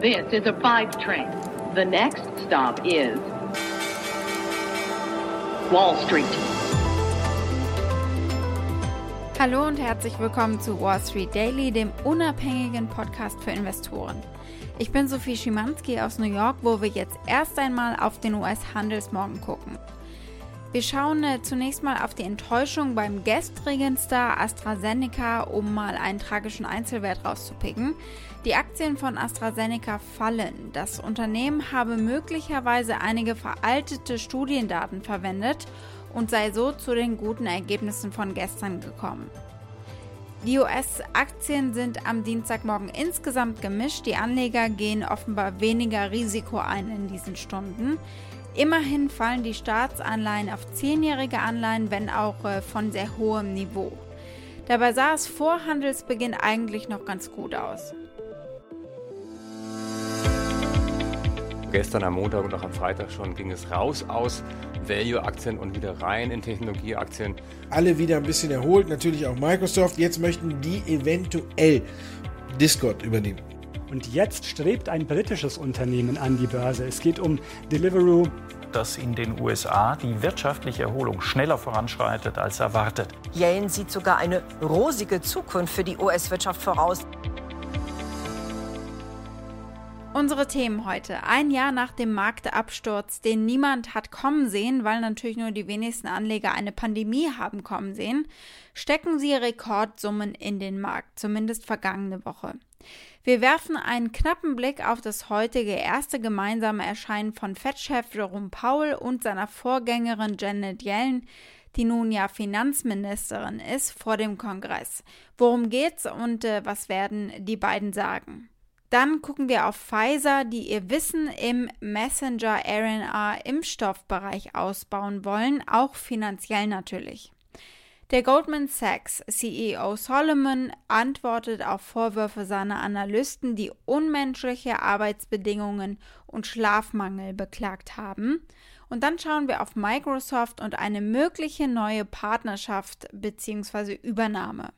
This is a five train. The next stop is Wall Street. Hallo und herzlich willkommen zu Wall Street Daily, dem unabhängigen Podcast für Investoren. Ich bin Sophie Schimanski aus New York, wo wir jetzt erst einmal auf den US-Handelsmorgen gucken. Wir schauen äh, zunächst mal auf die Enttäuschung beim gestrigen Star AstraZeneca, um mal einen tragischen Einzelwert rauszupicken. Die Aktien von AstraZeneca fallen. Das Unternehmen habe möglicherweise einige veraltete Studiendaten verwendet und sei so zu den guten Ergebnissen von gestern gekommen. Die US-Aktien sind am Dienstagmorgen insgesamt gemischt. Die Anleger gehen offenbar weniger Risiko ein in diesen Stunden. Immerhin fallen die Staatsanleihen auf zehnjährige Anleihen, wenn auch äh, von sehr hohem Niveau. Dabei sah es vor Handelsbeginn eigentlich noch ganz gut aus. Gestern am Montag und auch am Freitag schon ging es raus aus Value-Aktien und wieder rein in Technologieaktien. Alle wieder ein bisschen erholt, natürlich auch Microsoft. Jetzt möchten die eventuell Discord übernehmen. Und jetzt strebt ein britisches Unternehmen an die Börse. Es geht um Deliveroo. Dass in den USA die wirtschaftliche Erholung schneller voranschreitet als erwartet. Yellen sieht sogar eine rosige Zukunft für die US-Wirtschaft voraus. Unsere Themen heute. Ein Jahr nach dem Marktabsturz, den niemand hat kommen sehen, weil natürlich nur die wenigsten Anleger eine Pandemie haben kommen sehen, stecken sie Rekordsummen in den Markt, zumindest vergangene Woche. Wir werfen einen knappen Blick auf das heutige erste gemeinsame Erscheinen von Fed-Chef Jerome Powell und seiner Vorgängerin Janet Yellen, die nun ja Finanzministerin ist, vor dem Kongress. Worum geht's und äh, was werden die beiden sagen? Dann gucken wir auf Pfizer, die ihr Wissen im Messenger-RNA-Impfstoffbereich ausbauen wollen, auch finanziell natürlich. Der Goldman Sachs CEO Solomon antwortet auf Vorwürfe seiner Analysten, die unmenschliche Arbeitsbedingungen und Schlafmangel beklagt haben. Und dann schauen wir auf Microsoft und eine mögliche neue Partnerschaft bzw. Übernahme.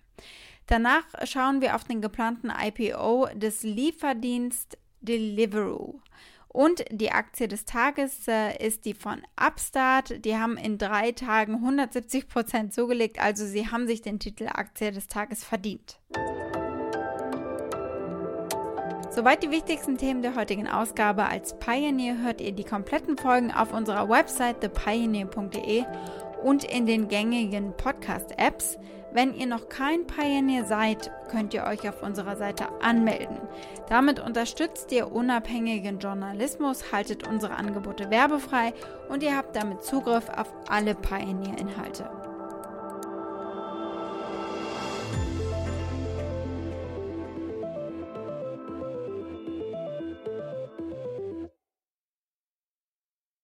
Danach schauen wir auf den geplanten IPO des Lieferdienst Deliveroo. Und die Aktie des Tages äh, ist die von Upstart. Die haben in drei Tagen 170 Prozent zugelegt, also sie haben sich den Titel Aktie des Tages verdient. Soweit die wichtigsten Themen der heutigen Ausgabe. Als Pioneer hört ihr die kompletten Folgen auf unserer Website thepioneer.de und in den gängigen Podcast-Apps. Wenn ihr noch kein Pioneer seid, könnt ihr euch auf unserer Seite anmelden. Damit unterstützt ihr unabhängigen Journalismus, haltet unsere Angebote werbefrei und ihr habt damit Zugriff auf alle Pioneer-Inhalte.